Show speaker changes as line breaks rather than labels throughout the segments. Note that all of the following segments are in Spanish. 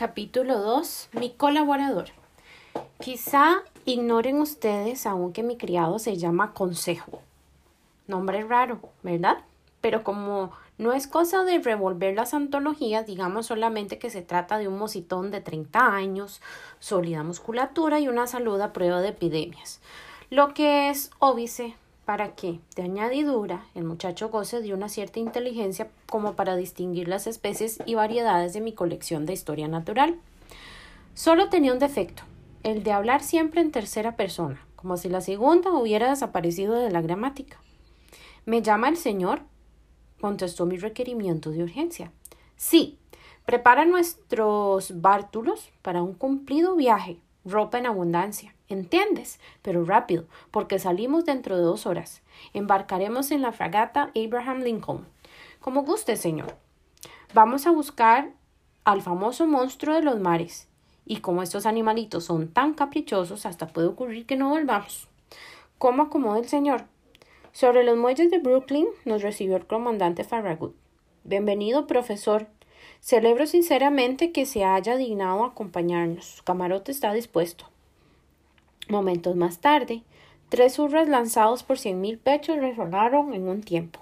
Capítulo 2. Mi colaborador. Quizá ignoren ustedes aún que mi criado se llama Consejo. Nombre raro, ¿verdad? Pero como no es cosa de revolver las antologías, digamos solamente que se trata de un mocitón de 30 años, sólida musculatura y una salud a prueba de epidemias. Lo que es óbice para que, de añadidura, el muchacho goce de una cierta inteligencia como para distinguir las especies y variedades de mi colección de historia natural. Solo tenía un defecto, el de hablar siempre en tercera persona, como si la segunda hubiera desaparecido de la gramática. ¿Me llama el señor? contestó mi requerimiento de urgencia. Sí, prepara nuestros bártulos para un cumplido viaje, ropa en abundancia. ¿Entiendes? Pero rápido, porque salimos dentro de dos horas. Embarcaremos en la fragata Abraham Lincoln. Como guste, señor. Vamos a buscar al famoso monstruo de los mares. Y como estos animalitos son tan caprichosos, hasta puede ocurrir que no volvamos. ¿Cómo acomoda el señor? Sobre los muelles de Brooklyn nos recibió el comandante Farragut. Bienvenido, profesor. Celebro sinceramente que se haya dignado acompañarnos. Su camarote está dispuesto. Momentos más tarde, tres hurras lanzados por cien mil pechos resonaron en un tiempo,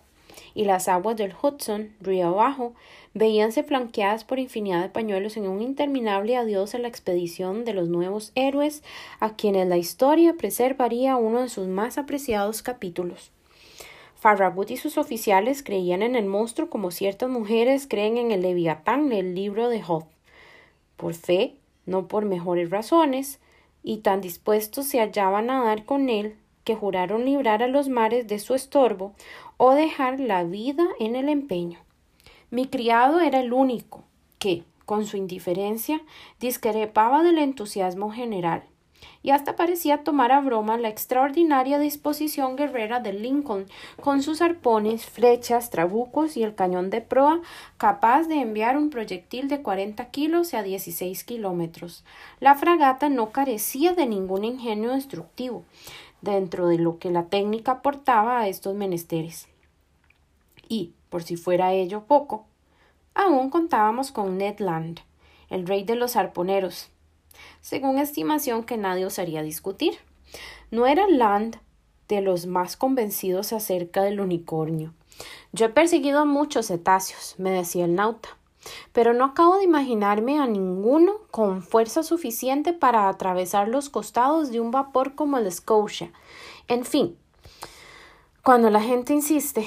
y las aguas del Hudson, río abajo, veíanse flanqueadas por infinidad de pañuelos en un interminable adiós a la expedición de los nuevos héroes a quienes la historia preservaría uno de sus más apreciados capítulos. Farragut y sus oficiales creían en el monstruo como ciertas mujeres creen en el Leviatán del libro de Job. Por fe, no por mejores razones, y tan dispuestos se hallaban a dar con él que juraron librar a los mares de su estorbo o dejar la vida en el empeño. Mi criado era el único que, con su indiferencia, discrepaba del entusiasmo general y hasta parecía tomar a broma la extraordinaria disposición guerrera de Lincoln, con sus arpones, flechas, trabucos y el cañón de proa, capaz de enviar un proyectil de cuarenta kilos a dieciséis kilómetros. La fragata no carecía de ningún ingenio destructivo, dentro de lo que la técnica aportaba a estos menesteres. Y, por si fuera ello poco, aún contábamos con Ned Land, el rey de los arponeros, según estimación que nadie osaría discutir. No era Land de los más convencidos acerca del unicornio. Yo he perseguido a muchos cetáceos, me decía el nauta, pero no acabo de imaginarme a ninguno con fuerza suficiente para atravesar los costados de un vapor como el Scotia. En fin, cuando la gente insiste,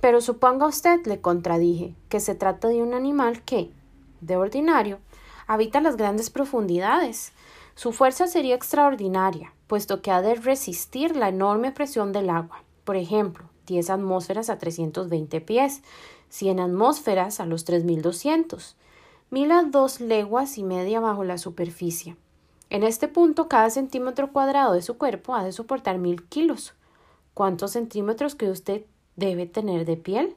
pero suponga usted, le contradije, que se trata de un animal que, de ordinario, habita las grandes profundidades. Su fuerza sería extraordinaria, puesto que ha de resistir la enorme presión del agua. Por ejemplo, 10 atmósferas a 320 pies, 100 atmósferas a los 3200, mil a dos leguas y media bajo la superficie. En este punto, cada centímetro cuadrado de su cuerpo ha de soportar mil kilos. ¿Cuántos centímetros cree usted debe tener de piel?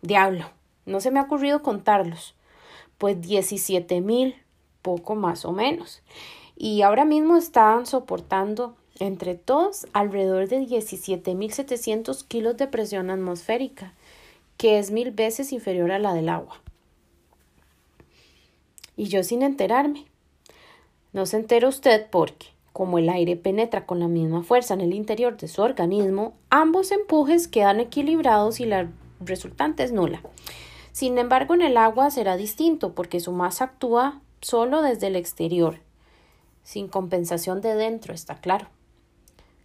Diablo, no se me ha ocurrido contarlos pues 17 mil, poco más o menos. Y ahora mismo están soportando entre todos alrededor de 17.700 kilos de presión atmosférica, que es mil veces inferior a la del agua. Y yo sin enterarme. No se entera usted porque, como el aire penetra con la misma fuerza en el interior de su organismo, ambos empujes quedan equilibrados y la resultante es nula. Sin embargo, en el agua será distinto porque su masa actúa solo desde el exterior, sin compensación de dentro, está claro.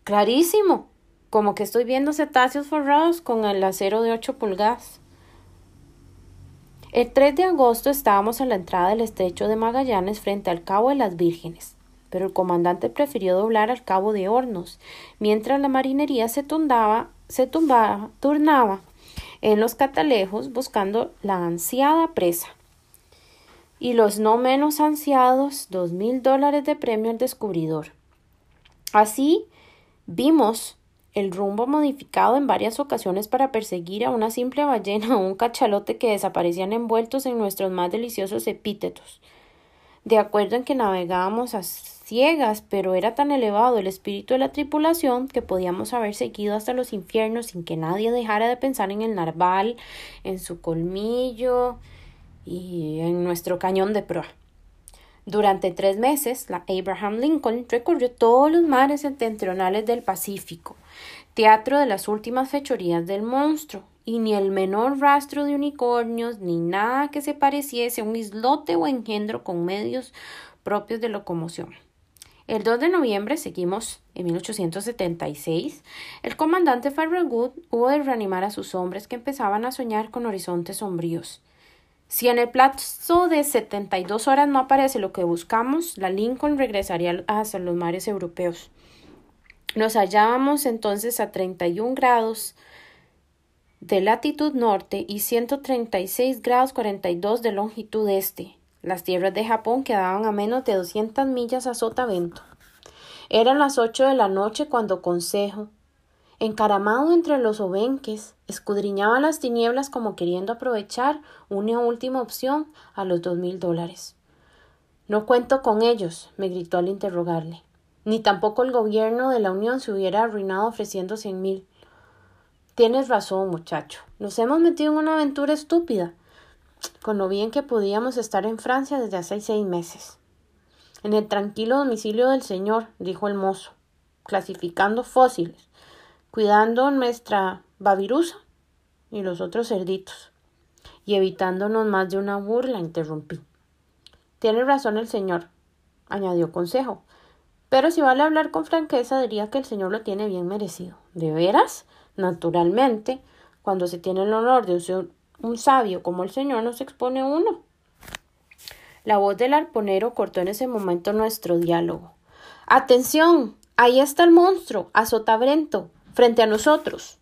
Clarísimo, como que estoy viendo cetáceos forrados con el acero de 8 pulgadas. El 3 de agosto estábamos a la entrada del estrecho de Magallanes frente al Cabo de las Vírgenes, pero el comandante prefirió doblar al Cabo de Hornos, mientras la marinería se, tundaba, se tumbaba, turnaba en los catalejos buscando la ansiada presa. Y los no menos ansiados dos mil dólares de premio al descubridor. Así vimos el rumbo modificado en varias ocasiones para perseguir a una simple ballena o un cachalote que desaparecían envueltos en nuestros más deliciosos epítetos. De acuerdo en que navegábamos a ciegas, pero era tan elevado el espíritu de la tripulación que podíamos haber seguido hasta los infiernos sin que nadie dejara de pensar en el narval, en su colmillo y en nuestro cañón de proa. Durante tres meses, la Abraham Lincoln recorrió todos los mares septentrionales del Pacífico, teatro de las últimas fechorías del monstruo, y ni el menor rastro de unicornios, ni nada que se pareciese a un islote o engendro con medios propios de locomoción. El 2 de noviembre, seguimos en 1876, el comandante Farragut hubo de reanimar a sus hombres que empezaban a soñar con horizontes sombríos. Si en el plazo de 72 horas no aparece lo que buscamos, la Lincoln regresaría hacia los mares europeos. Nos hallábamos entonces a 31 grados de latitud norte y 136 grados 42 de longitud este. Las tierras de Japón quedaban a menos de 200 millas a sotavento. Eran las ocho de la noche cuando Consejo, encaramado entre los obenques, escudriñaba las tinieblas como queriendo aprovechar una última opción a los dos mil dólares. No cuento con ellos, me gritó al interrogarle. Ni tampoco el gobierno de la Unión se hubiera arruinado ofreciendo cien mil. Tienes razón, muchacho. Nos hemos metido en una aventura estúpida, con lo bien que podíamos estar en Francia desde hace seis meses. En el tranquilo domicilio del señor, dijo el mozo, clasificando fósiles, cuidando nuestra babirusa y los otros cerditos, y evitándonos más de una burla, interrumpí. Tiene razón el señor, añadió Consejo. Pero si vale hablar con franqueza, diría que el señor lo tiene bien merecido. ¿De veras? Naturalmente, cuando se tiene el honor de un sabio como el señor, no se expone uno. La voz del arponero cortó en ese momento nuestro diálogo. Atención. Ahí está el monstruo, azotabrento, frente a nosotros.